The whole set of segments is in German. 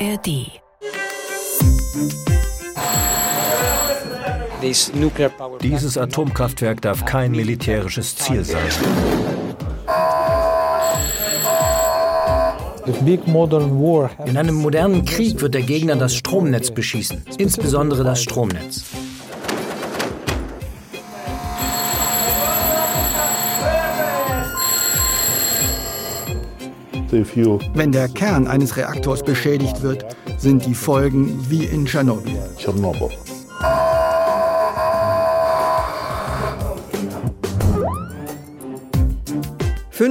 ARD. Dieses Atomkraftwerk darf kein militärisches Ziel sein. In einem modernen Krieg wird der Gegner das Stromnetz beschießen, insbesondere das Stromnetz. Wenn der Kern eines Reaktors beschädigt wird, sind die Folgen wie in Tschernobyl.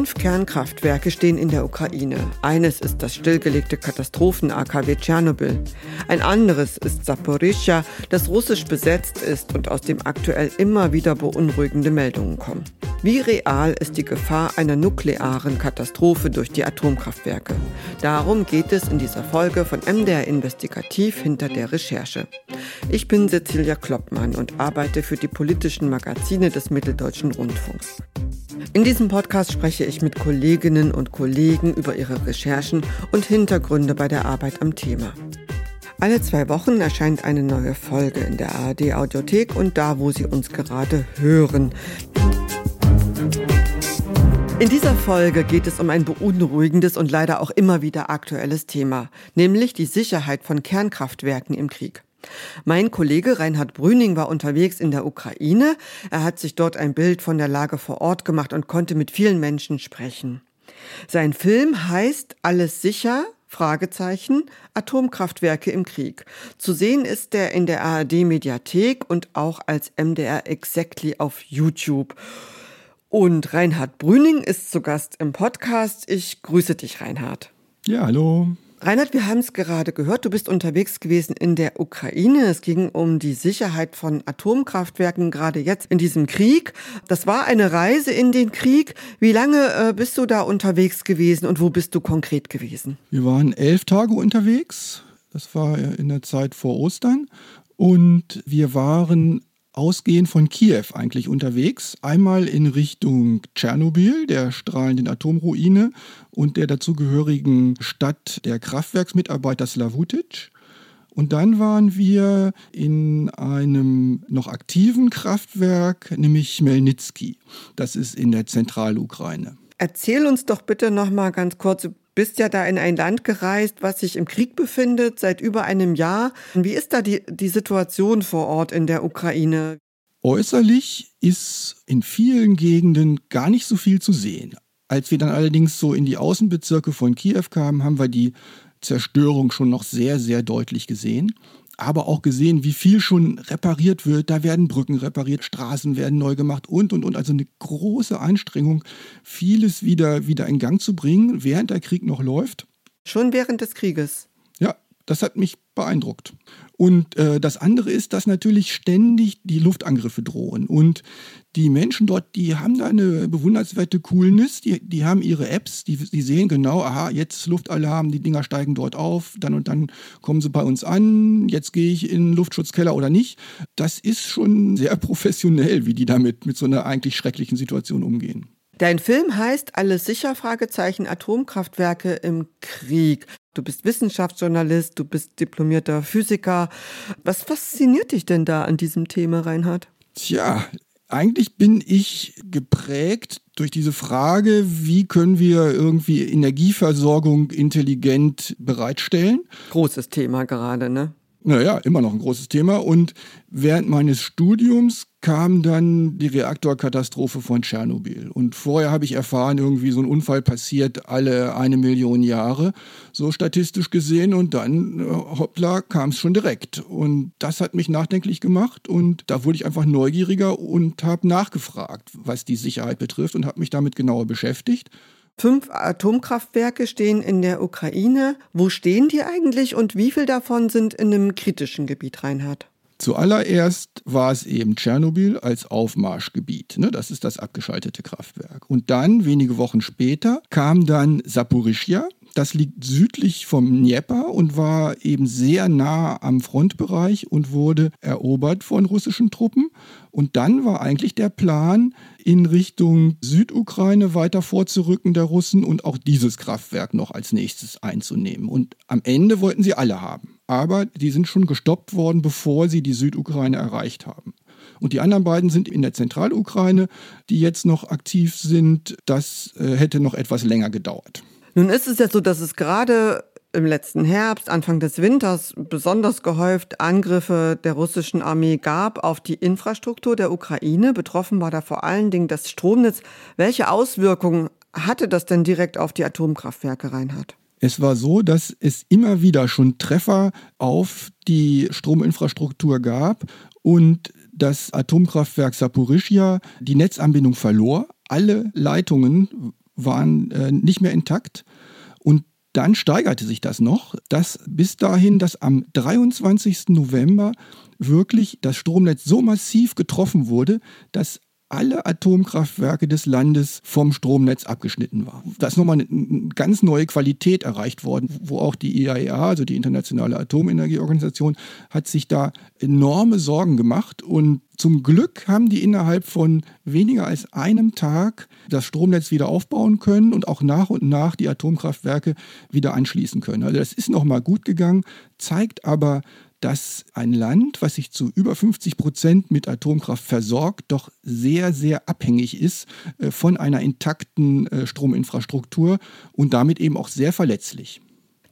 Fünf Kernkraftwerke stehen in der Ukraine. Eines ist das stillgelegte Katastrophen-AKW Tschernobyl. Ein anderes ist Saporischja, das russisch besetzt ist und aus dem aktuell immer wieder beunruhigende Meldungen kommen. Wie real ist die Gefahr einer nuklearen Katastrophe durch die Atomkraftwerke? Darum geht es in dieser Folge von MDR Investigativ hinter der Recherche. Ich bin Cecilia Kloppmann und arbeite für die politischen Magazine des Mitteldeutschen Rundfunks. In diesem Podcast spreche ich mit Kolleginnen und Kollegen über ihre Recherchen und Hintergründe bei der Arbeit am Thema. Alle zwei Wochen erscheint eine neue Folge in der ARD Audiothek und da, wo Sie uns gerade hören. In dieser Folge geht es um ein beunruhigendes und leider auch immer wieder aktuelles Thema, nämlich die Sicherheit von Kernkraftwerken im Krieg. Mein Kollege Reinhard Brüning war unterwegs in der Ukraine. Er hat sich dort ein Bild von der Lage vor Ort gemacht und konnte mit vielen Menschen sprechen. Sein Film heißt Alles sicher? Fragezeichen Atomkraftwerke im Krieg. Zu sehen ist er in der ARD Mediathek und auch als MDR Exactly auf YouTube. Und Reinhard Brüning ist zu Gast im Podcast. Ich grüße dich, Reinhard. Ja, hallo. Reinhard, wir haben es gerade gehört, du bist unterwegs gewesen in der Ukraine. Es ging um die Sicherheit von Atomkraftwerken, gerade jetzt in diesem Krieg. Das war eine Reise in den Krieg. Wie lange äh, bist du da unterwegs gewesen und wo bist du konkret gewesen? Wir waren elf Tage unterwegs. Das war in der Zeit vor Ostern. Und wir waren ausgehend von Kiew eigentlich unterwegs. Einmal in Richtung Tschernobyl, der strahlenden Atomruine und der dazugehörigen Stadt der Kraftwerksmitarbeiter Slavutic. Und dann waren wir in einem noch aktiven Kraftwerk, nämlich Melnitsky. Das ist in der Zentralukraine. Erzähl uns doch bitte noch mal ganz kurz bist ja da in ein Land gereist, was sich im Krieg befindet seit über einem Jahr. Wie ist da die, die Situation vor Ort in der Ukraine? Äußerlich ist in vielen Gegenden gar nicht so viel zu sehen. Als wir dann allerdings so in die Außenbezirke von Kiew kamen, haben wir die Zerstörung schon noch sehr, sehr deutlich gesehen aber auch gesehen, wie viel schon repariert wird. Da werden Brücken repariert, Straßen werden neu gemacht und, und, und. Also eine große Anstrengung, vieles wieder, wieder in Gang zu bringen, während der Krieg noch läuft. Schon während des Krieges? Ja, das hat mich beeindruckt. Und äh, das andere ist, dass natürlich ständig die Luftangriffe drohen. Und die Menschen dort, die haben da eine bewundernswerte Coolness. Die, die haben ihre Apps, die, die sehen genau, aha, jetzt Luftalarm, die Dinger steigen dort auf, dann und dann kommen sie bei uns an, jetzt gehe ich in den Luftschutzkeller oder nicht. Das ist schon sehr professionell, wie die damit mit so einer eigentlich schrecklichen Situation umgehen. Dein Film heißt Alles sicher? Fragezeichen Atomkraftwerke im Krieg. Du bist Wissenschaftsjournalist, du bist diplomierter Physiker. Was fasziniert dich denn da an diesem Thema, Reinhard? Tja, eigentlich bin ich geprägt durch diese Frage, wie können wir irgendwie Energieversorgung intelligent bereitstellen. Großes Thema gerade, ne? Naja, immer noch ein großes Thema. Und während meines Studiums kam dann die Reaktorkatastrophe von Tschernobyl. Und vorher habe ich erfahren, irgendwie so ein Unfall passiert alle eine Million Jahre, so statistisch gesehen. Und dann, äh, hoppla, kam es schon direkt. Und das hat mich nachdenklich gemacht. Und da wurde ich einfach neugieriger und habe nachgefragt, was die Sicherheit betrifft und habe mich damit genauer beschäftigt. Fünf Atomkraftwerke stehen in der Ukraine. Wo stehen die eigentlich und wie viel davon sind in einem kritischen Gebiet, Reinhard? Zuallererst war es eben Tschernobyl als Aufmarschgebiet. Ne? Das ist das abgeschaltete Kraftwerk. Und dann, wenige Wochen später, kam dann Saporischja. Das liegt südlich vom Dnieper und war eben sehr nah am Frontbereich und wurde erobert von russischen Truppen. Und dann war eigentlich der Plan, in Richtung Südukraine weiter vorzurücken der Russen und auch dieses Kraftwerk noch als nächstes einzunehmen. Und am Ende wollten sie alle haben. Aber die sind schon gestoppt worden, bevor sie die Südukraine erreicht haben. Und die anderen beiden sind in der Zentralukraine, die jetzt noch aktiv sind. Das äh, hätte noch etwas länger gedauert. Nun ist es ja so, dass es gerade im letzten Herbst, Anfang des Winters besonders gehäuft Angriffe der russischen Armee gab auf die Infrastruktur der Ukraine. Betroffen war da vor allen Dingen das Stromnetz. Welche Auswirkungen hatte das denn direkt auf die Atomkraftwerke, Reinhard? Es war so, dass es immer wieder schon Treffer auf die Strominfrastruktur gab und das Atomkraftwerk Saporischia die Netzanbindung verlor. Alle Leitungen waren äh, nicht mehr intakt. Und dann steigerte sich das noch, dass bis dahin, dass am 23. November wirklich das Stromnetz so massiv getroffen wurde, dass alle Atomkraftwerke des Landes vom Stromnetz abgeschnitten waren. Da ist nochmal eine ganz neue Qualität erreicht worden, wo auch die IAEA, also die Internationale Atomenergieorganisation, hat sich da enorme Sorgen gemacht. Und zum Glück haben die innerhalb von weniger als einem Tag das Stromnetz wieder aufbauen können und auch nach und nach die Atomkraftwerke wieder anschließen können. Also das ist nochmal gut gegangen, zeigt aber, dass ein Land, was sich zu über 50 Prozent mit Atomkraft versorgt, doch sehr, sehr abhängig ist äh, von einer intakten äh, Strominfrastruktur und damit eben auch sehr verletzlich.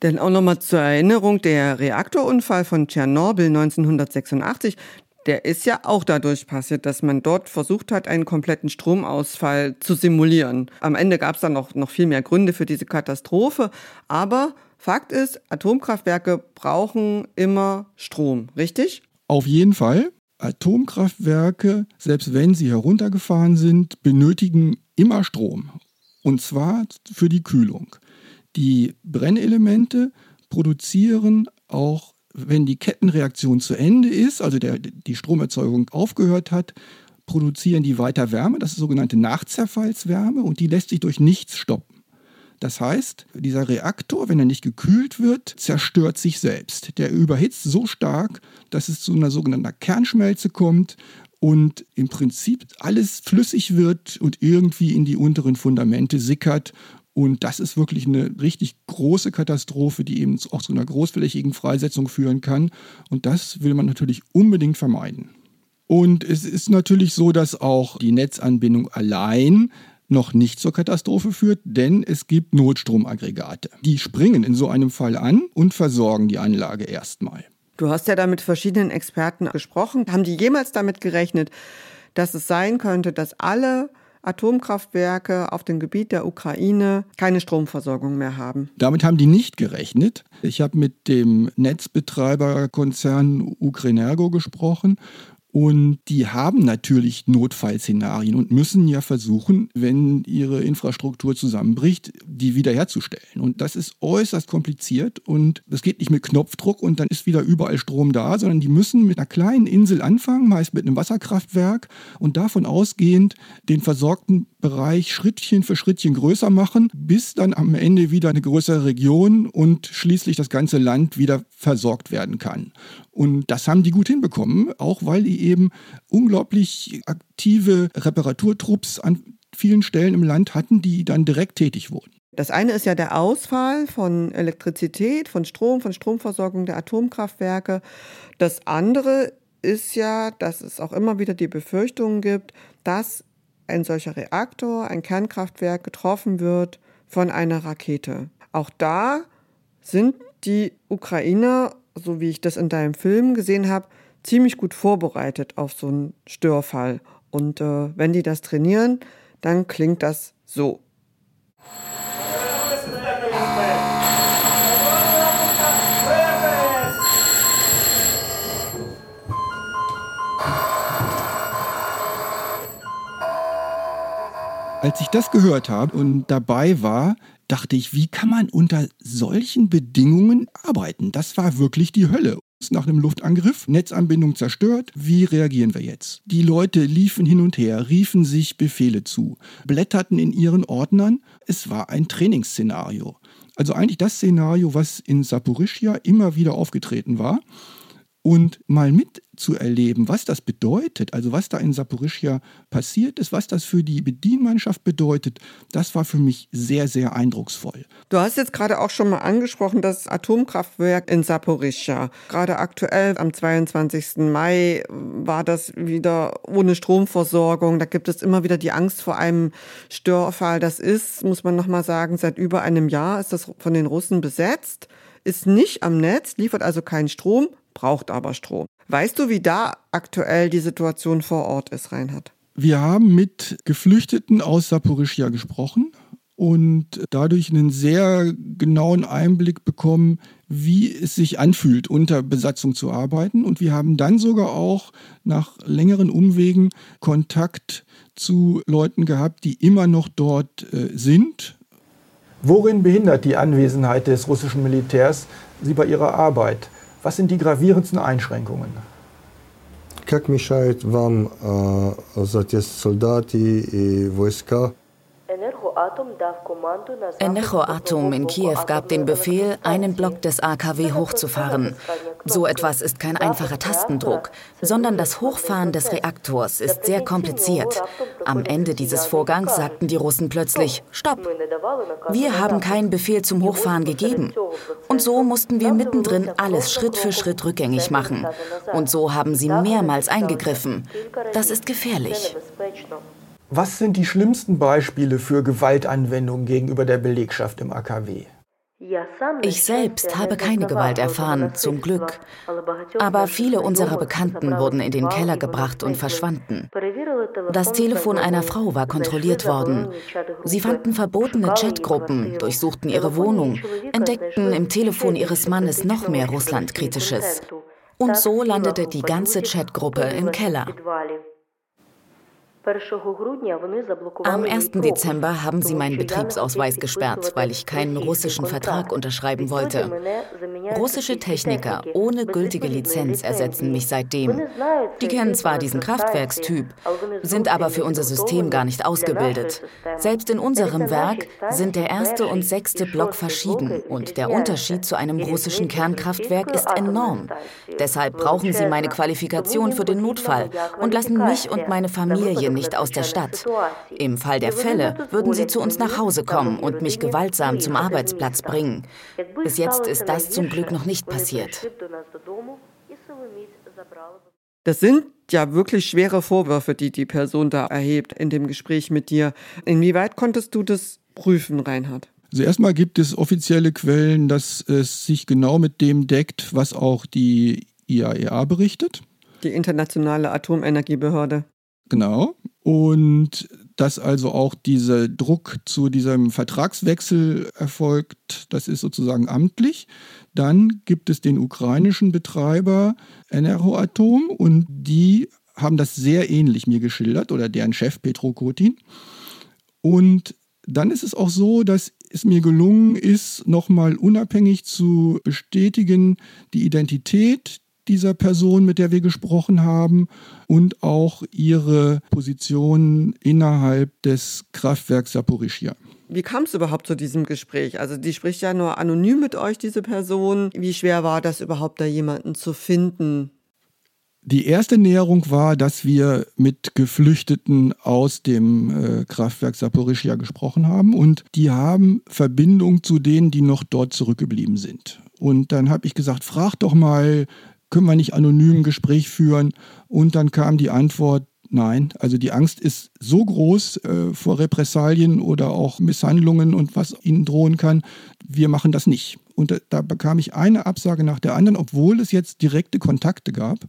Denn auch nochmal zur Erinnerung, der Reaktorunfall von Tschernobyl 1986, der ist ja auch dadurch passiert, dass man dort versucht hat, einen kompletten Stromausfall zu simulieren. Am Ende gab es dann noch, noch viel mehr Gründe für diese Katastrophe, aber Fakt ist, Atomkraftwerke brauchen immer Strom, richtig? Auf jeden Fall. Atomkraftwerke, selbst wenn sie heruntergefahren sind, benötigen immer Strom. Und zwar für die Kühlung. Die Brennelemente produzieren auch, wenn die Kettenreaktion zu Ende ist, also der, die Stromerzeugung aufgehört hat, produzieren die weiter Wärme. Das ist sogenannte Nachzerfallswärme und die lässt sich durch nichts stoppen. Das heißt, dieser Reaktor, wenn er nicht gekühlt wird, zerstört sich selbst. Der überhitzt so stark, dass es zu einer sogenannten Kernschmelze kommt und im Prinzip alles flüssig wird und irgendwie in die unteren Fundamente sickert. Und das ist wirklich eine richtig große Katastrophe, die eben auch zu einer großflächigen Freisetzung führen kann. Und das will man natürlich unbedingt vermeiden. Und es ist natürlich so, dass auch die Netzanbindung allein noch nicht zur Katastrophe führt, denn es gibt Notstromaggregate. Die springen in so einem Fall an und versorgen die Anlage erstmal. Du hast ja da mit verschiedenen Experten gesprochen. Haben die jemals damit gerechnet, dass es sein könnte, dass alle Atomkraftwerke auf dem Gebiet der Ukraine keine Stromversorgung mehr haben. Damit haben die nicht gerechnet. Ich habe mit dem Netzbetreiberkonzern Ukrenergo gesprochen und die haben natürlich Notfallszenarien und müssen ja versuchen, wenn ihre Infrastruktur zusammenbricht, die wiederherzustellen. Und das ist äußerst kompliziert und das geht nicht mit Knopfdruck und dann ist wieder überall Strom da, sondern die müssen mit einer kleinen Insel anfangen, meist mit einem Wasserkraftwerk und davon ausgehend den versorgten Bereich Schrittchen für Schrittchen größer machen, bis dann am Ende wieder eine größere Region und schließlich das ganze Land wieder versorgt werden kann. Und das haben die gut hinbekommen, auch weil die eben unglaublich aktive Reparaturtrupps an vielen Stellen im Land hatten, die dann direkt tätig wurden. Das eine ist ja der Ausfall von Elektrizität, von Strom, von Stromversorgung der Atomkraftwerke. Das andere ist ja, dass es auch immer wieder die Befürchtung gibt, dass ein solcher Reaktor, ein Kernkraftwerk getroffen wird von einer Rakete. Auch da sind die Ukrainer so wie ich das in deinem Film gesehen habe, ziemlich gut vorbereitet auf so einen Störfall. Und äh, wenn die das trainieren, dann klingt das so. Als ich das gehört habe und dabei war, dachte ich, wie kann man unter solchen Bedingungen arbeiten? Das war wirklich die Hölle. Nach einem Luftangriff, Netzanbindung zerstört. Wie reagieren wir jetzt? Die Leute liefen hin und her, riefen sich Befehle zu, blätterten in ihren Ordnern. Es war ein Trainingsszenario. Also eigentlich das Szenario, was in Saporischia immer wieder aufgetreten war und mal mitzuerleben, was das bedeutet, also was da in Saporischia passiert ist, was das für die Bedienmannschaft bedeutet, das war für mich sehr, sehr eindrucksvoll. Du hast jetzt gerade auch schon mal angesprochen, das Atomkraftwerk in Saporischia. Gerade aktuell am 22. Mai war das wieder ohne Stromversorgung. Da gibt es immer wieder die Angst vor einem Störfall. Das ist, muss man nochmal sagen, seit über einem Jahr ist das von den Russen besetzt ist nicht am Netz, liefert also keinen Strom, braucht aber Strom. Weißt du, wie da aktuell die Situation vor Ort ist, Reinhard? Wir haben mit Geflüchteten aus Saporischia gesprochen und dadurch einen sehr genauen Einblick bekommen, wie es sich anfühlt, unter Besatzung zu arbeiten. Und wir haben dann sogar auch nach längeren Umwegen Kontakt zu Leuten gehabt, die immer noch dort äh, sind. Worin behindert die Anwesenheit des russischen Militärs Sie bei Ihrer Arbeit? Was sind die gravierendsten Einschränkungen? Как мешает вам э, солдаты и войска Energoatom in Kiew gab den Befehl, einen Block des AKW hochzufahren. So etwas ist kein einfacher Tastendruck, sondern das Hochfahren des Reaktors ist sehr kompliziert. Am Ende dieses Vorgangs sagten die Russen plötzlich, Stopp! Wir haben keinen Befehl zum Hochfahren gegeben. Und so mussten wir mittendrin alles Schritt für Schritt rückgängig machen. Und so haben sie mehrmals eingegriffen. Das ist gefährlich. Was sind die schlimmsten Beispiele für Gewaltanwendung gegenüber der Belegschaft im AKW? Ich selbst habe keine Gewalt erfahren, zum Glück. Aber viele unserer Bekannten wurden in den Keller gebracht und verschwanden. Das Telefon einer Frau war kontrolliert worden. Sie fanden verbotene Chatgruppen, durchsuchten ihre Wohnung, entdeckten im Telefon ihres Mannes noch mehr Russlandkritisches. Und so landete die ganze Chatgruppe im Keller. Am 1. Dezember haben sie meinen Betriebsausweis gesperrt, weil ich keinen russischen Vertrag unterschreiben wollte. Russische Techniker ohne gültige Lizenz ersetzen mich seitdem. Die kennen zwar diesen Kraftwerkstyp, sind aber für unser System gar nicht ausgebildet. Selbst in unserem Werk sind der erste und sechste Block verschieden und der Unterschied zu einem russischen Kernkraftwerk ist enorm. Deshalb brauchen sie meine Qualifikation für den Notfall und lassen mich und meine Familie nicht aus der Stadt. Im Fall der Fälle würden sie zu uns nach Hause kommen und mich gewaltsam zum Arbeitsplatz bringen. Bis jetzt ist das zum Glück noch nicht passiert. Das sind ja wirklich schwere Vorwürfe, die die Person da erhebt in dem Gespräch mit dir. Inwieweit konntest du das prüfen, Reinhard? Also erstmal gibt es offizielle Quellen, dass es sich genau mit dem deckt, was auch die IAEA e berichtet. Die Internationale Atomenergiebehörde. Genau. Und dass also auch dieser Druck zu diesem Vertragswechsel erfolgt, das ist sozusagen amtlich. Dann gibt es den ukrainischen Betreiber Enerhoatom und die haben das sehr ähnlich mir geschildert oder deren Chef Petro Kotin. Und dann ist es auch so, dass es mir gelungen ist, nochmal unabhängig zu bestätigen, die Identität dieser Person, mit der wir gesprochen haben, und auch ihre Position innerhalb des Kraftwerks Saporischia. Wie kam es überhaupt zu diesem Gespräch? Also die spricht ja nur anonym mit euch, diese Person. Wie schwer war das überhaupt, da jemanden zu finden? Die erste Näherung war, dass wir mit Geflüchteten aus dem äh, Kraftwerk Saporischia gesprochen haben und die haben Verbindung zu denen, die noch dort zurückgeblieben sind. Und dann habe ich gesagt, frag doch mal können wir nicht anonym ein Gespräch führen? Und dann kam die Antwort, nein. Also die Angst ist so groß äh, vor Repressalien oder auch Misshandlungen und was ihnen drohen kann. Wir machen das nicht. Und da, da bekam ich eine Absage nach der anderen, obwohl es jetzt direkte Kontakte gab.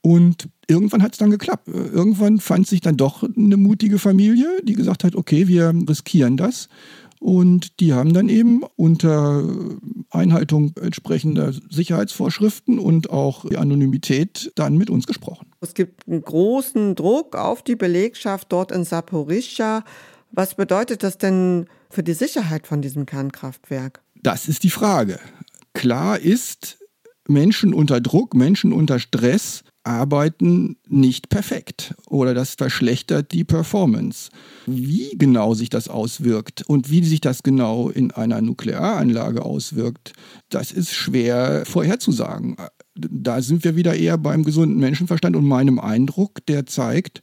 Und irgendwann hat es dann geklappt. Irgendwann fand sich dann doch eine mutige Familie, die gesagt hat, okay, wir riskieren das. Und die haben dann eben unter Einhaltung entsprechender Sicherheitsvorschriften und auch die Anonymität dann mit uns gesprochen. Es gibt einen großen Druck auf die Belegschaft dort in Saporischschja. Was bedeutet das denn für die Sicherheit von diesem Kernkraftwerk? Das ist die Frage. Klar ist, Menschen unter Druck, Menschen unter Stress arbeiten nicht perfekt oder das verschlechtert die Performance. Wie genau sich das auswirkt und wie sich das genau in einer Nuklearanlage auswirkt, das ist schwer vorherzusagen. Da sind wir wieder eher beim gesunden Menschenverstand und meinem Eindruck, der zeigt,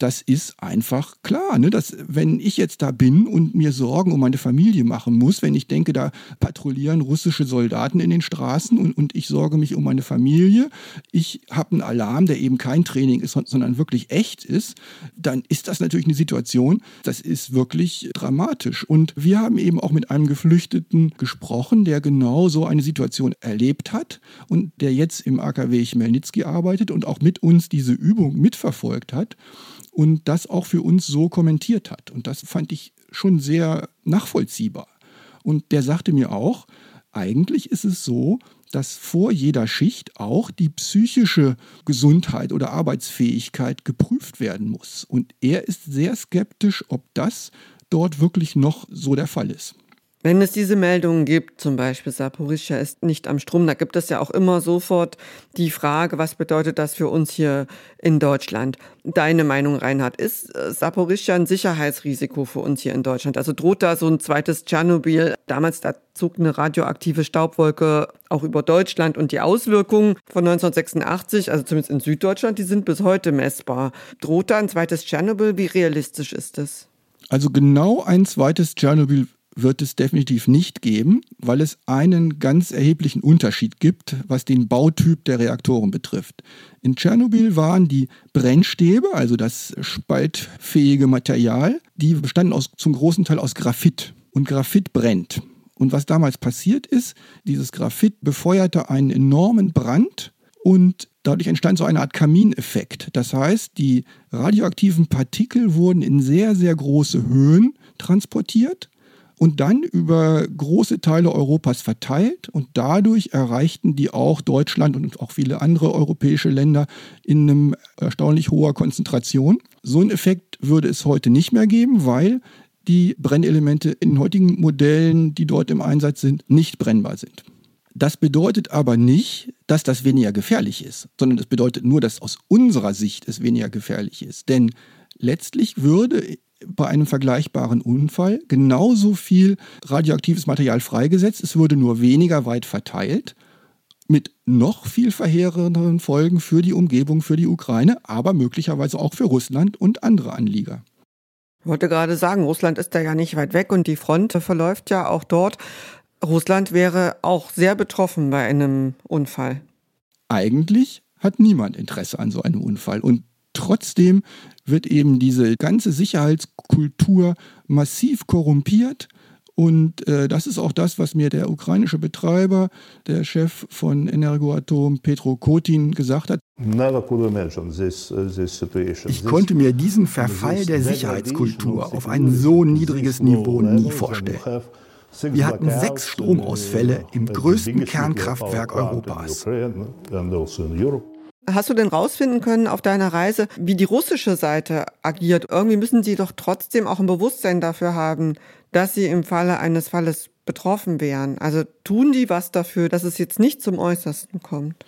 das ist einfach klar. Ne? Dass, wenn ich jetzt da bin und mir Sorgen um meine Familie machen muss, wenn ich denke, da patrouillieren russische Soldaten in den Straßen und, und ich sorge mich um meine Familie, ich habe einen Alarm, der eben kein Training ist, sondern wirklich echt ist, dann ist das natürlich eine Situation, das ist wirklich dramatisch. Und wir haben eben auch mit einem Geflüchteten gesprochen, der genau so eine Situation erlebt hat und der jetzt im AKW Chmelnytsky arbeitet und auch mit uns diese Übung mitverfolgt hat und das auch für uns so kommentiert hat. Und das fand ich schon sehr nachvollziehbar. Und der sagte mir auch, eigentlich ist es so, dass vor jeder Schicht auch die psychische Gesundheit oder Arbeitsfähigkeit geprüft werden muss. Und er ist sehr skeptisch, ob das dort wirklich noch so der Fall ist. Wenn es diese Meldungen gibt, zum Beispiel Saporischja ist nicht am Strom, da gibt es ja auch immer sofort die Frage, was bedeutet das für uns hier in Deutschland? Deine Meinung, Reinhard, ist äh, Saporischja ein Sicherheitsrisiko für uns hier in Deutschland? Also droht da so ein zweites Tschernobyl? Damals, da zog eine radioaktive Staubwolke auch über Deutschland und die Auswirkungen von 1986, also zumindest in Süddeutschland, die sind bis heute messbar. Droht da ein zweites Tschernobyl? Wie realistisch ist das? Also genau ein zweites Tschernobyl wird es definitiv nicht geben, weil es einen ganz erheblichen Unterschied gibt, was den Bautyp der Reaktoren betrifft. In Tschernobyl waren die Brennstäbe, also das spaltfähige Material, die bestanden aus, zum großen Teil aus Graphit. Und Graphit brennt. Und was damals passiert ist, dieses Graphit befeuerte einen enormen Brand und dadurch entstand so eine Art Kamineffekt. Das heißt, die radioaktiven Partikel wurden in sehr, sehr große Höhen transportiert und dann über große Teile Europas verteilt und dadurch erreichten die auch Deutschland und auch viele andere europäische Länder in einem erstaunlich hoher Konzentration. So einen Effekt würde es heute nicht mehr geben, weil die Brennelemente in heutigen Modellen, die dort im Einsatz sind, nicht brennbar sind. Das bedeutet aber nicht, dass das weniger gefährlich ist, sondern es bedeutet nur, dass aus unserer Sicht es weniger gefährlich ist. Denn letztlich würde bei einem vergleichbaren Unfall genauso viel radioaktives Material freigesetzt. Es wurde nur weniger weit verteilt, mit noch viel verheerenderen Folgen für die Umgebung, für die Ukraine, aber möglicherweise auch für Russland und andere Anlieger. Ich wollte gerade sagen, Russland ist da ja nicht weit weg und die Front verläuft ja auch dort. Russland wäre auch sehr betroffen bei einem Unfall. Eigentlich hat niemand Interesse an so einem Unfall. Und trotzdem wird eben diese ganze Sicherheitskultur massiv korrumpiert. Und äh, das ist auch das, was mir der ukrainische Betreiber, der Chef von Energoatom, Petro Kotin, gesagt hat. Ich konnte mir diesen Verfall der Sicherheitskultur auf ein so niedriges Niveau nie vorstellen. Wir hatten sechs Stromausfälle im größten Kernkraftwerk Europas. Hast du denn rausfinden können auf deiner Reise, wie die russische Seite agiert? Irgendwie müssen sie doch trotzdem auch ein Bewusstsein dafür haben, dass sie im Falle eines Falles betroffen wären. Also tun die was dafür, dass es jetzt nicht zum Äußersten kommt?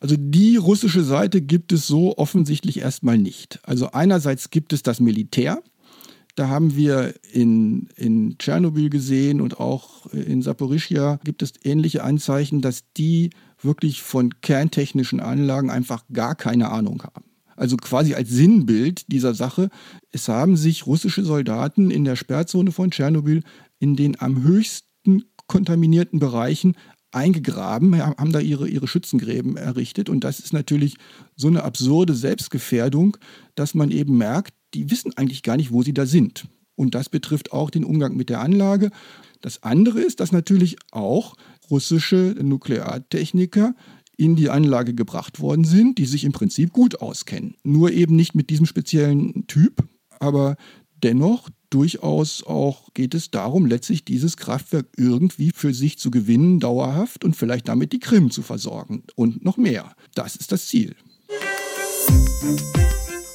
Also die russische Seite gibt es so offensichtlich erstmal nicht. Also einerseits gibt es das Militär. Da haben wir in, in Tschernobyl gesehen und auch in Saporischia gibt es ähnliche Anzeichen, dass die wirklich von kerntechnischen Anlagen einfach gar keine Ahnung haben. Also quasi als Sinnbild dieser Sache, es haben sich russische Soldaten in der Sperrzone von Tschernobyl in den am höchsten kontaminierten Bereichen eingegraben, haben da ihre, ihre Schützengräben errichtet. Und das ist natürlich so eine absurde Selbstgefährdung, dass man eben merkt, die wissen eigentlich gar nicht, wo sie da sind. Und das betrifft auch den Umgang mit der Anlage. Das andere ist, dass natürlich auch russische Nukleartechniker in die Anlage gebracht worden sind, die sich im Prinzip gut auskennen. Nur eben nicht mit diesem speziellen Typ, aber dennoch durchaus auch geht es darum, letztlich dieses Kraftwerk irgendwie für sich zu gewinnen, dauerhaft und vielleicht damit die Krim zu versorgen und noch mehr. Das ist das Ziel.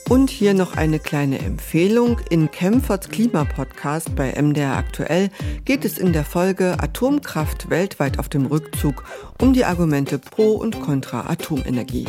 Und hier noch eine kleine Empfehlung. In Kempferts Klimapodcast bei MDR Aktuell geht es in der Folge Atomkraft weltweit auf dem Rückzug um die Argumente pro und contra Atomenergie.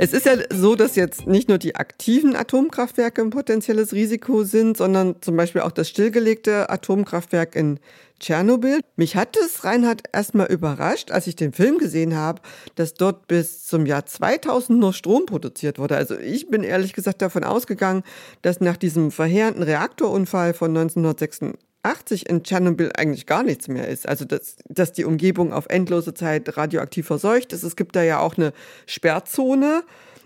Es ist ja so, dass jetzt nicht nur die aktiven Atomkraftwerke ein potenzielles Risiko sind, sondern zum Beispiel auch das stillgelegte Atomkraftwerk in Tschernobyl. Mich hat es, Reinhard, erstmal überrascht, als ich den Film gesehen habe, dass dort bis zum Jahr 2000 nur Strom produziert wurde. Also ich bin ehrlich gesagt davon ausgegangen, dass nach diesem verheerenden Reaktorunfall von 1986 in Tschernobyl eigentlich gar nichts mehr ist. Also dass, dass die Umgebung auf endlose Zeit radioaktiv verseucht ist. Es gibt da ja auch eine Sperrzone,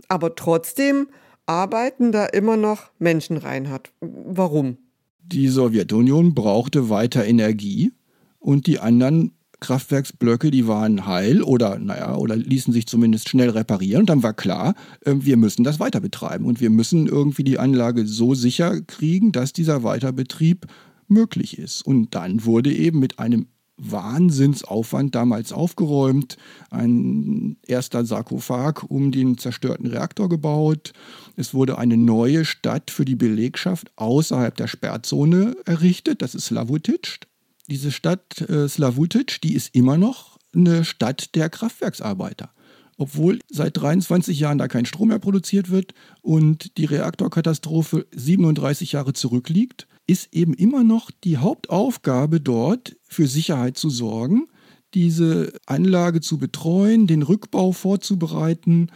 aber trotzdem arbeiten da immer noch Menschen rein hat. Warum? Die Sowjetunion brauchte weiter Energie und die anderen Kraftwerksblöcke, die waren heil oder naja, oder ließen sich zumindest schnell reparieren. Und dann war klar, ähm, wir müssen das weiter betreiben und wir müssen irgendwie die Anlage so sicher kriegen, dass dieser Weiterbetrieb möglich ist. Und dann wurde eben mit einem Wahnsinnsaufwand damals aufgeräumt, ein erster Sarkophag um den zerstörten Reaktor gebaut. Es wurde eine neue Stadt für die Belegschaft außerhalb der Sperrzone errichtet, das ist Slavutic. Diese Stadt äh, Slavutic, die ist immer noch eine Stadt der Kraftwerksarbeiter obwohl seit 23 Jahren da kein Strom mehr produziert wird und die Reaktorkatastrophe 37 Jahre zurückliegt, ist eben immer noch die Hauptaufgabe dort für Sicherheit zu sorgen, diese Anlage zu betreuen, den Rückbau vorzubereiten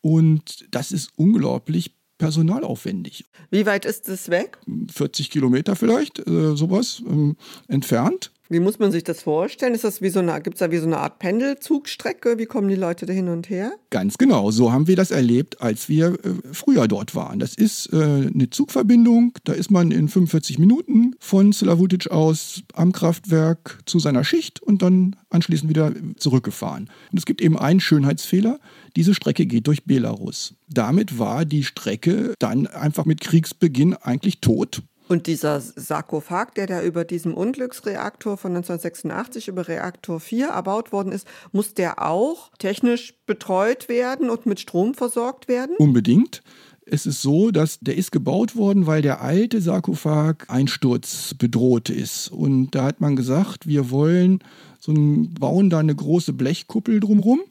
und das ist unglaublich personalaufwendig. Wie weit ist es weg? 40 Kilometer vielleicht, äh, sowas ähm, entfernt. Wie muss man sich das vorstellen? Ist das wie so eine, gibt es da wie so eine Art Pendelzugstrecke? Wie kommen die Leute da hin und her? Ganz genau. So haben wir das erlebt, als wir äh, früher dort waren. Das ist äh, eine Zugverbindung. Da ist man in 45 Minuten von Slavutic aus am Kraftwerk zu seiner Schicht und dann anschließend wieder zurückgefahren. Und es gibt eben einen Schönheitsfehler. Diese Strecke geht durch Belarus. Damit war die Strecke dann einfach mit Kriegsbeginn eigentlich tot. Und dieser Sarkophag, der da über diesem Unglücksreaktor von 1986 über Reaktor 4 erbaut worden ist, muss der auch technisch betreut werden und mit Strom versorgt werden? Unbedingt. Es ist so, dass der ist gebaut worden, weil der alte Sarkophag Einsturz bedroht ist. Und da hat man gesagt, wir wollen so ein, bauen da eine große Blechkuppel drumherum,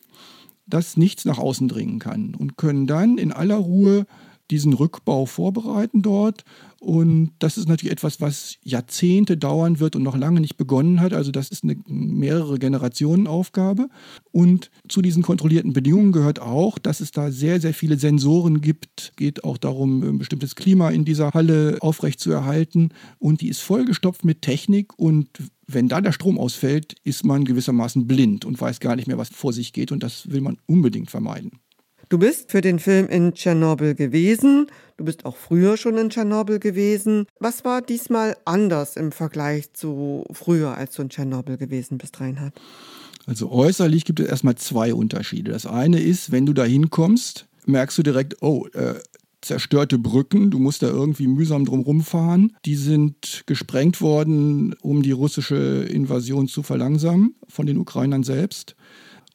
dass nichts nach außen dringen kann und können dann in aller Ruhe diesen Rückbau vorbereiten dort und das ist natürlich etwas, was Jahrzehnte dauern wird und noch lange nicht begonnen hat. Also das ist eine mehrere Generationen Aufgabe. Und zu diesen kontrollierten Bedingungen gehört auch, dass es da sehr, sehr viele Sensoren gibt. Geht auch darum, ein bestimmtes Klima in dieser Halle aufrechtzuerhalten. Und die ist vollgestopft mit Technik. Und wenn da der Strom ausfällt, ist man gewissermaßen blind und weiß gar nicht mehr, was vor sich geht. Und das will man unbedingt vermeiden. Du bist für den Film in Tschernobyl gewesen. Du bist auch früher schon in Tschernobyl gewesen. Was war diesmal anders im Vergleich zu früher, als du in Tschernobyl gewesen bist, Reinhard? Also äußerlich gibt es erstmal zwei Unterschiede. Das eine ist, wenn du da hinkommst, merkst du direkt, oh, äh, zerstörte Brücken, du musst da irgendwie mühsam drum rumfahren. Die sind gesprengt worden, um die russische Invasion zu verlangsamen von den Ukrainern selbst.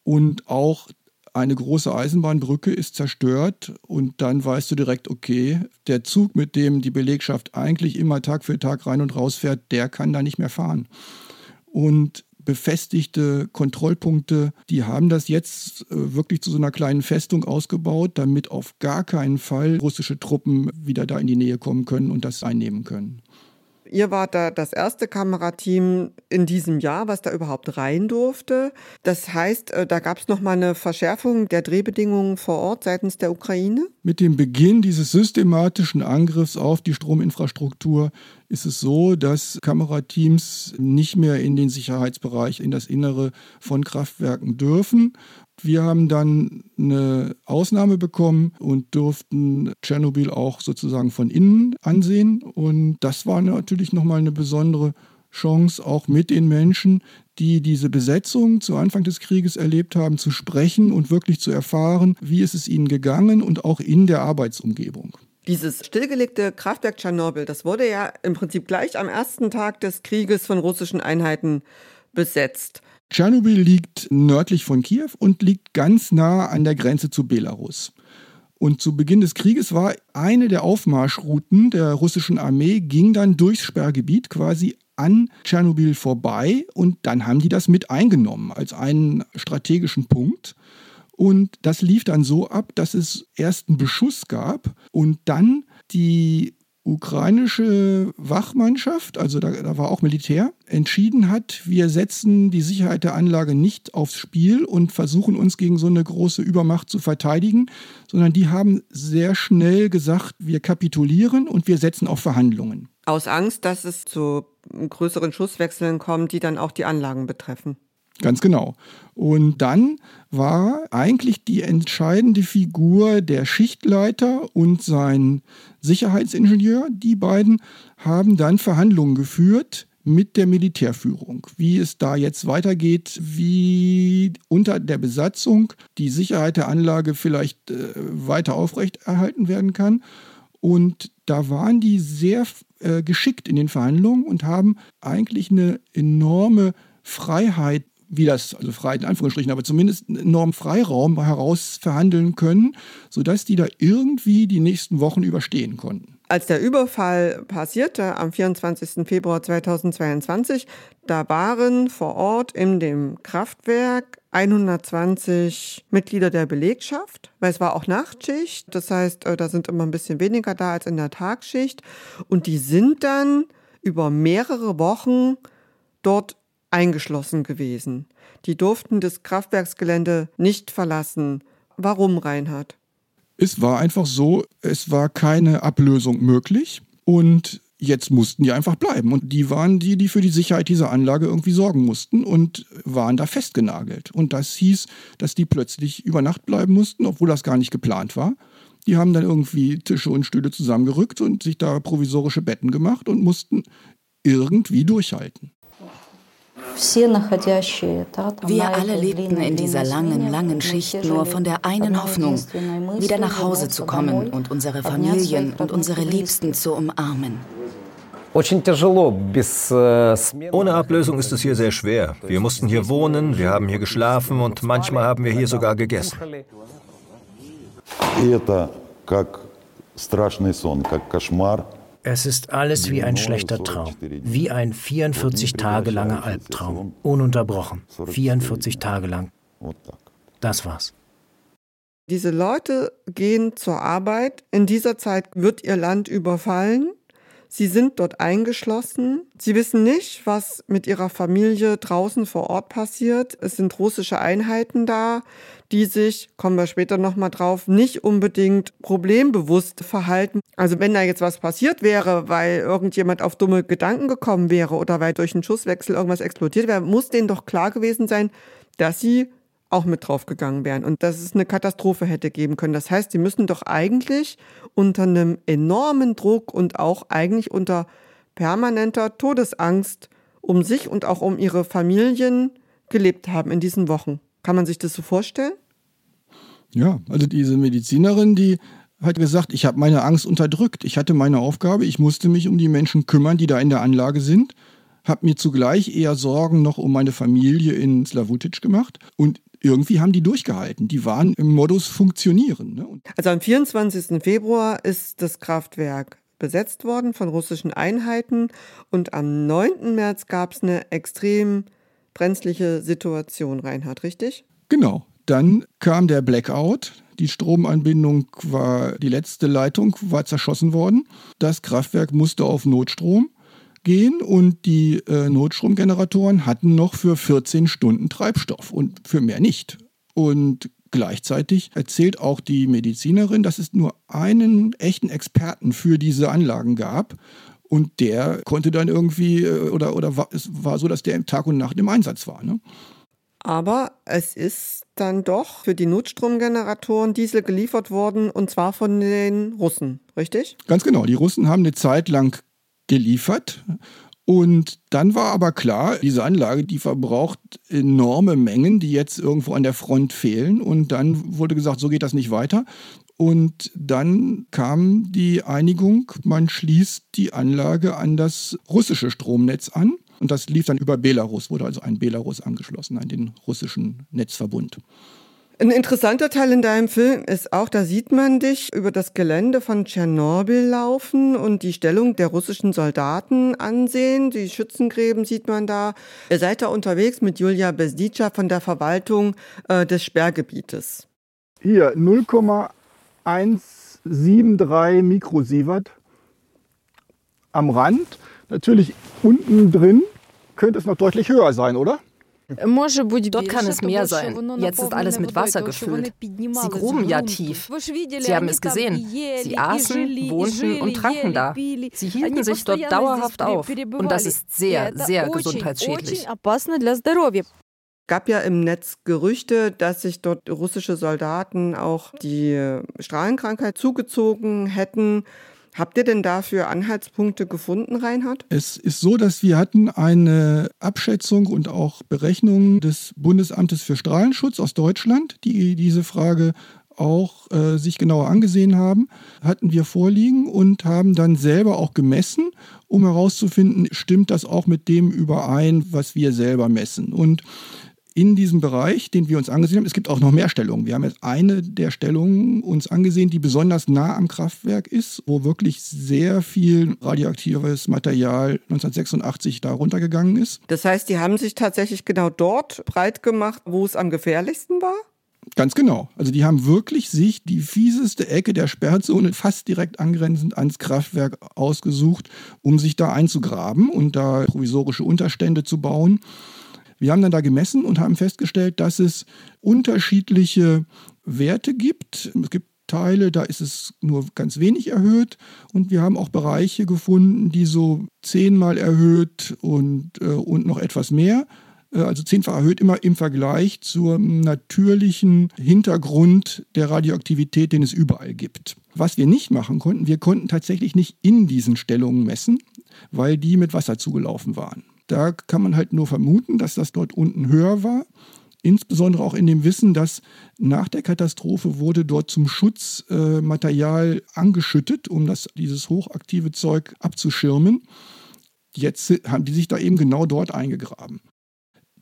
Und auch eine große Eisenbahnbrücke ist zerstört und dann weißt du direkt, okay, der Zug, mit dem die Belegschaft eigentlich immer Tag für Tag rein und raus fährt, der kann da nicht mehr fahren. Und befestigte Kontrollpunkte, die haben das jetzt äh, wirklich zu so einer kleinen Festung ausgebaut, damit auf gar keinen Fall russische Truppen wieder da in die Nähe kommen können und das einnehmen können. Ihr wart da das erste Kamerateam in diesem Jahr, was da überhaupt rein durfte. Das heißt, äh, da gab es nochmal eine Verschärfung der Drehbedingungen vor Ort seitens der Ukraine? Mit dem Beginn dieses systematischen Angriffs auf die Strominfrastruktur ist es so, dass Kamerateams nicht mehr in den Sicherheitsbereich, in das Innere von Kraftwerken dürfen. Wir haben dann eine Ausnahme bekommen und durften Tschernobyl auch sozusagen von innen ansehen. Und das war natürlich nochmal eine besondere Chance, auch mit den Menschen, die diese Besetzung zu Anfang des Krieges erlebt haben, zu sprechen und wirklich zu erfahren, wie ist es ihnen gegangen und auch in der Arbeitsumgebung. Dieses stillgelegte Kraftwerk Tschernobyl, das wurde ja im Prinzip gleich am ersten Tag des Krieges von russischen Einheiten besetzt. Tschernobyl liegt nördlich von Kiew und liegt ganz nah an der Grenze zu Belarus. Und zu Beginn des Krieges war eine der Aufmarschrouten der russischen Armee, ging dann durchs Sperrgebiet quasi an Tschernobyl vorbei und dann haben die das mit eingenommen als einen strategischen Punkt. Und das lief dann so ab, dass es erst einen Beschuss gab und dann die ukrainische Wachmannschaft, also da, da, war auch Militär, entschieden hat, wir setzen die Sicherheit der Anlage nicht aufs Spiel und versuchen uns gegen so eine große Übermacht zu verteidigen, sondern die haben sehr schnell gesagt, wir kapitulieren und wir setzen auf Verhandlungen. Aus Angst, dass es zu größeren Schusswechseln kommt, die dann auch die Anlagen betreffen. Ganz genau. Und dann war eigentlich die entscheidende Figur der Schichtleiter und sein Sicherheitsingenieur. Die beiden haben dann Verhandlungen geführt mit der Militärführung, wie es da jetzt weitergeht, wie unter der Besatzung die Sicherheit der Anlage vielleicht äh, weiter aufrechterhalten werden kann. Und da waren die sehr äh, geschickt in den Verhandlungen und haben eigentlich eine enorme Freiheit wie das, also frei in Anführungsstrichen, aber zumindest einen enormen Freiraum heraus verhandeln können, sodass die da irgendwie die nächsten Wochen überstehen konnten. Als der Überfall passierte am 24. Februar 2022, da waren vor Ort in dem Kraftwerk 120 Mitglieder der Belegschaft, weil es war auch Nachtschicht. Das heißt, äh, da sind immer ein bisschen weniger da als in der Tagschicht. Und die sind dann über mehrere Wochen dort eingeschlossen gewesen. Die durften das Kraftwerksgelände nicht verlassen. Warum, Reinhard? Es war einfach so, es war keine Ablösung möglich und jetzt mussten die einfach bleiben. Und die waren die, die für die Sicherheit dieser Anlage irgendwie sorgen mussten und waren da festgenagelt. Und das hieß, dass die plötzlich über Nacht bleiben mussten, obwohl das gar nicht geplant war. Die haben dann irgendwie Tische und Stühle zusammengerückt und sich da provisorische Betten gemacht und mussten irgendwie durchhalten. Wir alle lebten in dieser langen, langen Schicht nur von der einen Hoffnung, wieder nach Hause zu kommen und unsere Familien und unsere Liebsten zu umarmen. Ohne Ablösung ist es hier sehr schwer. Wir mussten hier wohnen, wir haben hier geschlafen und manchmal haben wir hier sogar gegessen. Es ist alles wie ein schlechter Traum, wie ein 44 Tage langer Albtraum, ununterbrochen, 44 Tage lang. Das war's. Diese Leute gehen zur Arbeit. In dieser Zeit wird ihr Land überfallen. Sie sind dort eingeschlossen. Sie wissen nicht, was mit ihrer Familie draußen vor Ort passiert. Es sind russische Einheiten da, die sich, kommen wir später nochmal drauf, nicht unbedingt problembewusst verhalten. Also wenn da jetzt was passiert wäre, weil irgendjemand auf dumme Gedanken gekommen wäre oder weil durch einen Schusswechsel irgendwas explodiert wäre, muss denen doch klar gewesen sein, dass sie auch mit draufgegangen wären und dass es eine Katastrophe hätte geben können. Das heißt, sie müssen doch eigentlich unter einem enormen Druck und auch eigentlich unter permanenter Todesangst um sich und auch um ihre Familien gelebt haben in diesen Wochen. Kann man sich das so vorstellen? Ja, also diese Medizinerin, die hat gesagt, ich habe meine Angst unterdrückt. Ich hatte meine Aufgabe, ich musste mich um die Menschen kümmern, die da in der Anlage sind habe mir zugleich eher Sorgen noch um meine Familie in Slavutic gemacht und irgendwie haben die durchgehalten. Die waren im Modus funktionieren. Ne? Also am 24. Februar ist das Kraftwerk besetzt worden von russischen Einheiten und am 9. März gab es eine extrem brenzliche Situation, Reinhard, richtig? Genau. Dann kam der Blackout. Die Stromanbindung war, die letzte Leitung war zerschossen worden. Das Kraftwerk musste auf Notstrom gehen und die äh, Notstromgeneratoren hatten noch für 14 Stunden Treibstoff und für mehr nicht. Und gleichzeitig erzählt auch die Medizinerin, dass es nur einen echten Experten für diese Anlagen gab. Und der konnte dann irgendwie, äh, oder, oder war, es war so, dass der Tag und Nacht im Einsatz war. Ne? Aber es ist dann doch für die Notstromgeneratoren Diesel geliefert worden und zwar von den Russen, richtig? Ganz genau. Die Russen haben eine Zeit lang geliefert. Und dann war aber klar, diese Anlage, die verbraucht enorme Mengen, die jetzt irgendwo an der Front fehlen. Und dann wurde gesagt, so geht das nicht weiter. Und dann kam die Einigung, man schließt die Anlage an das russische Stromnetz an. Und das lief dann über Belarus, wurde also ein Belarus angeschlossen an den russischen Netzverbund. Ein interessanter Teil in deinem Film ist auch, da sieht man dich über das Gelände von Tschernobyl laufen und die Stellung der russischen Soldaten ansehen. Die Schützengräben sieht man da. Ihr seid da unterwegs mit Julia Besdica von der Verwaltung äh, des Sperrgebietes. Hier 0,173 Mikrosievert am Rand. Natürlich unten drin könnte es noch deutlich höher sein, oder? Dort kann es mehr sein. Jetzt ist alles mit Wasser gefüllt. Sie gruben ja tief. Sie haben es gesehen. Sie aßen, wohnten und tranken da. Sie hielten sich dort dauerhaft auf. Und das ist sehr, sehr gesundheitsschädlich gab ja im Netz Gerüchte, dass sich dort russische Soldaten auch die Strahlenkrankheit zugezogen hätten. Habt ihr denn dafür Anhaltspunkte gefunden, Reinhard? Es ist so, dass wir hatten eine Abschätzung und auch Berechnungen des Bundesamtes für Strahlenschutz aus Deutschland, die diese Frage auch äh, sich genauer angesehen haben, hatten wir vorliegen und haben dann selber auch gemessen, um herauszufinden, stimmt das auch mit dem überein, was wir selber messen. Und in diesem Bereich, den wir uns angesehen haben. Es gibt auch noch mehr Stellungen. Wir haben jetzt eine der Stellungen uns angesehen, die besonders nah am Kraftwerk ist, wo wirklich sehr viel radioaktives Material 1986 da runtergegangen ist. Das heißt, die haben sich tatsächlich genau dort breit gemacht, wo es am gefährlichsten war? Ganz genau. Also die haben wirklich sich die fieseste Ecke der Sperrzone fast direkt angrenzend ans Kraftwerk ausgesucht, um sich da einzugraben und da provisorische Unterstände zu bauen. Wir haben dann da gemessen und haben festgestellt, dass es unterschiedliche Werte gibt. Es gibt Teile, da ist es nur ganz wenig erhöht. Und wir haben auch Bereiche gefunden, die so zehnmal erhöht und, äh, und noch etwas mehr. Äh, also zehnfach erhöht immer im Vergleich zum natürlichen Hintergrund der Radioaktivität, den es überall gibt. Was wir nicht machen konnten, wir konnten tatsächlich nicht in diesen Stellungen messen, weil die mit Wasser zugelaufen waren. Da kann man halt nur vermuten, dass das dort unten höher war. Insbesondere auch in dem Wissen, dass nach der Katastrophe wurde dort zum Schutz äh, Material angeschüttet, um das, dieses hochaktive Zeug abzuschirmen. Jetzt haben die sich da eben genau dort eingegraben.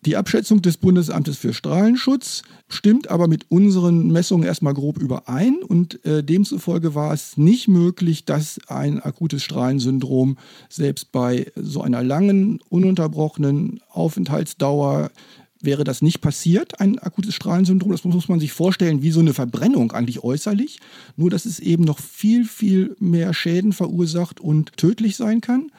Die Abschätzung des Bundesamtes für Strahlenschutz stimmt aber mit unseren Messungen erstmal grob überein und äh, demzufolge war es nicht möglich, dass ein akutes Strahlensyndrom selbst bei so einer langen, ununterbrochenen Aufenthaltsdauer wäre das nicht passiert, ein akutes Strahlensyndrom. Das muss man sich vorstellen wie so eine Verbrennung eigentlich äußerlich, nur dass es eben noch viel, viel mehr Schäden verursacht und tödlich sein kann.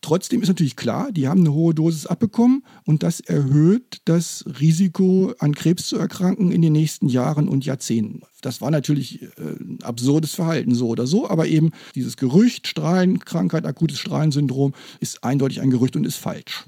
Trotzdem ist natürlich klar, die haben eine hohe Dosis abbekommen und das erhöht das Risiko, an Krebs zu erkranken in den nächsten Jahren und Jahrzehnten. Das war natürlich äh, ein absurdes Verhalten, so oder so, aber eben dieses Gerücht, Strahlenkrankheit, akutes Strahlensyndrom, ist eindeutig ein Gerücht und ist falsch.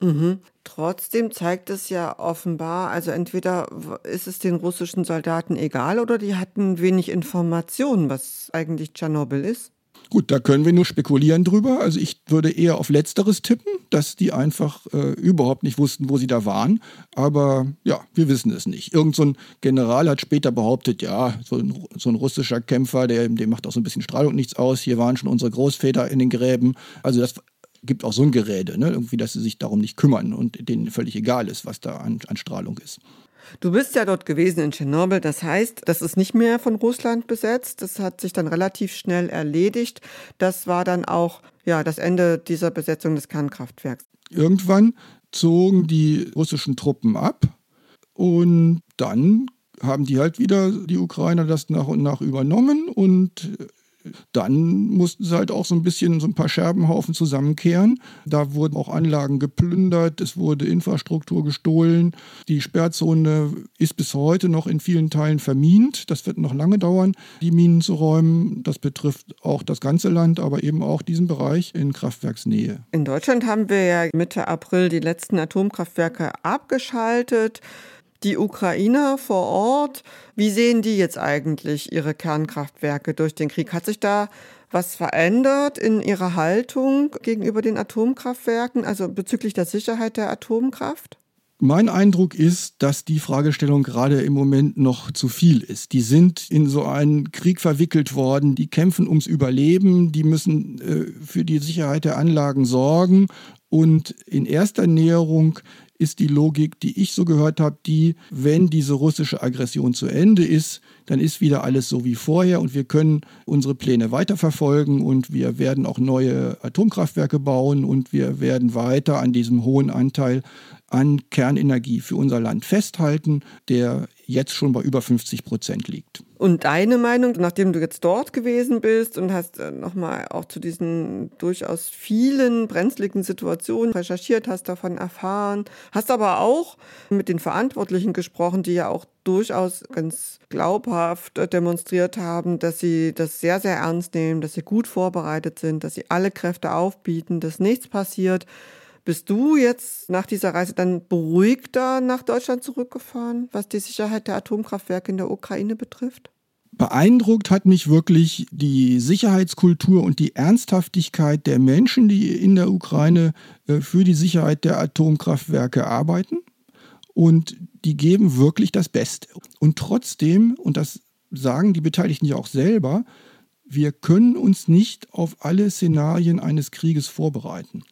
Mhm. Trotzdem zeigt es ja offenbar, also entweder ist es den russischen Soldaten egal oder die hatten wenig Informationen, was eigentlich Tschernobyl ist. Gut, da können wir nur spekulieren drüber. Also ich würde eher auf Letzteres tippen, dass die einfach äh, überhaupt nicht wussten, wo sie da waren. Aber ja, wir wissen es nicht. Irgend so ein General hat später behauptet, ja, so ein, so ein russischer Kämpfer, der, dem macht auch so ein bisschen Strahlung nichts aus. Hier waren schon unsere Großväter in den Gräben. Also das gibt auch so ein Gerede, ne? irgendwie, dass sie sich darum nicht kümmern und denen völlig egal ist, was da an, an Strahlung ist. Du bist ja dort gewesen in Tschernobyl, das heißt, das ist nicht mehr von Russland besetzt. Das hat sich dann relativ schnell erledigt. Das war dann auch ja, das Ende dieser Besetzung des Kernkraftwerks. Irgendwann zogen die russischen Truppen ab und dann haben die halt wieder, die Ukrainer, das nach und nach übernommen und dann mussten sie halt auch so ein bisschen so ein paar Scherbenhaufen zusammenkehren. Da wurden auch Anlagen geplündert, es wurde Infrastruktur gestohlen. Die Sperrzone ist bis heute noch in vielen Teilen vermint. Das wird noch lange dauern, die Minen zu räumen. Das betrifft auch das ganze Land, aber eben auch diesen Bereich in Kraftwerksnähe. In Deutschland haben wir ja Mitte April die letzten Atomkraftwerke abgeschaltet. Die Ukrainer vor Ort, wie sehen die jetzt eigentlich ihre Kernkraftwerke durch den Krieg? Hat sich da was verändert in ihrer Haltung gegenüber den Atomkraftwerken, also bezüglich der Sicherheit der Atomkraft? Mein Eindruck ist, dass die Fragestellung gerade im Moment noch zu viel ist. Die sind in so einen Krieg verwickelt worden, die kämpfen ums Überleben, die müssen äh, für die Sicherheit der Anlagen sorgen Und in erster Näherung ist die Logik, die ich so gehört habe, die, wenn diese russische Aggression zu Ende ist, dann ist wieder alles so wie vorher und wir können unsere Pläne weiterverfolgen und wir werden auch neue Atomkraftwerke bauen und wir werden weiter an diesem hohen Anteil an Kernenergie für unser Land festhalten, der jetzt schon bei über 50 Prozent liegt. Und deine Meinung, nachdem du jetzt dort gewesen bist und hast äh, nochmal auch zu diesen durchaus vielen brenzligen Situationen recherchiert, hast davon erfahren, hast aber auch mit den Verantwortlichen gesprochen, die ja auch durchaus ganz glaubhaft demonstriert haben, dass sie das sehr, sehr ernst nehmen, dass sie gut vorbereitet sind, dass sie alle Kräfte aufbieten, dass nichts passiert. Bist du jetzt nach dieser Reise dann beruhigter nach Deutschland zurückgefahren, was die Sicherheit der Atomkraftwerke in der Ukraine betrifft? Beeindruckt hat mich wirklich die Sicherheitskultur und die Ernsthaftigkeit der Menschen, die in der Ukraine äh, für die Sicherheit der Atomkraftwerke arbeiten. Und die geben wirklich das Beste. Und trotzdem, und das sagen die Beteiligten ja auch selber, wir können uns nicht auf alle Szenarien eines Krieges vorbereiten.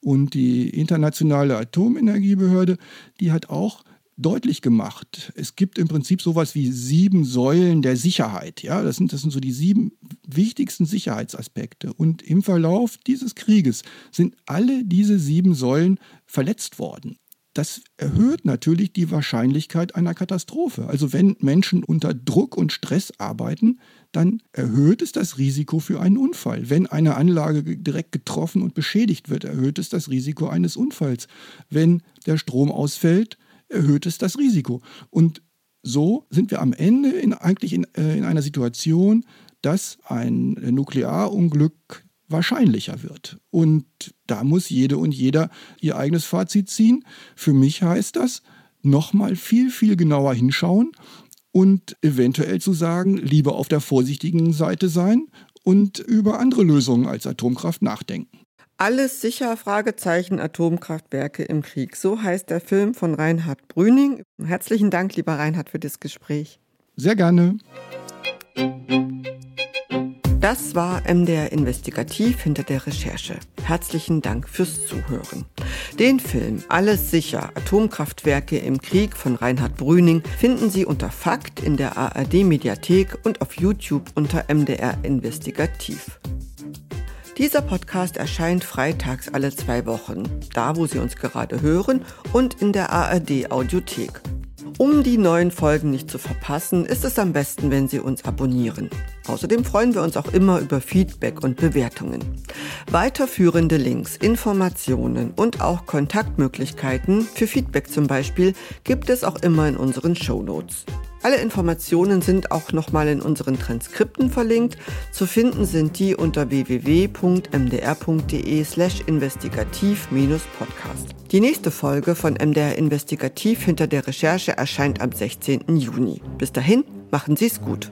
Und die internationale Atomenergiebehörde, die hat auch deutlich gemacht, es gibt im Prinzip sowas wie sieben Säulen der Sicherheit. Ja, das sind, das sind so die sieben wichtigsten Sicherheitsaspekte. Und im Verlauf dieses Krieges sind alle diese sieben Säulen verletzt worden das erhöht natürlich die Wahrscheinlichkeit einer Katastrophe. Also wenn Menschen unter Druck und Stress arbeiten, dann erhöht es das Risiko für einen Unfall. Wenn eine Anlage direkt getroffen und beschädigt wird, erhöht es das Risiko eines Unfalls. Wenn der Strom ausfällt, erhöht es das Risiko. Und so sind wir am Ende in, eigentlich in, äh, in einer Situation, dass ein Nuklearunglück wahrscheinlicher wird. Und da muss jede und jeder ihr eigenes Fazit ziehen. Für mich heißt das, nochmal viel, viel genauer hinschauen und eventuell zu sagen, lieber auf der vorsichtigen Seite sein und über andere Lösungen als Atomkraft nachdenken. Alles sicher, Fragezeichen, Atomkraftwerke im Krieg. So heißt der Film von Reinhard Brüning. Herzlichen Dank, lieber Reinhard, für das Gespräch. Sehr gerne. Das war MDR Investigativ hinter der Recherche. Herzlichen Dank fürs Zuhören. Den Film Alles sicher, Atomkraftwerke im Krieg von Reinhard Brüning finden Sie unter Fakt in der ARD Mediathek und auf YouTube unter MDR Investigativ. Dieser Podcast erscheint freitags alle zwei Wochen, da wo Sie uns gerade hören und in der ARD Audiothek. Um die neuen Folgen nicht zu verpassen, ist es am besten, wenn Sie uns abonnieren. Außerdem freuen wir uns auch immer über Feedback und Bewertungen. Weiterführende Links, Informationen und auch Kontaktmöglichkeiten für Feedback zum Beispiel gibt es auch immer in unseren Show Notes. Alle Informationen sind auch nochmal in unseren Transkripten verlinkt. Zu finden sind die unter www.mdr.de slash investigativ-podcast. Die nächste Folge von MDR Investigativ hinter der Recherche erscheint am 16. Juni. Bis dahin, machen Sie es gut.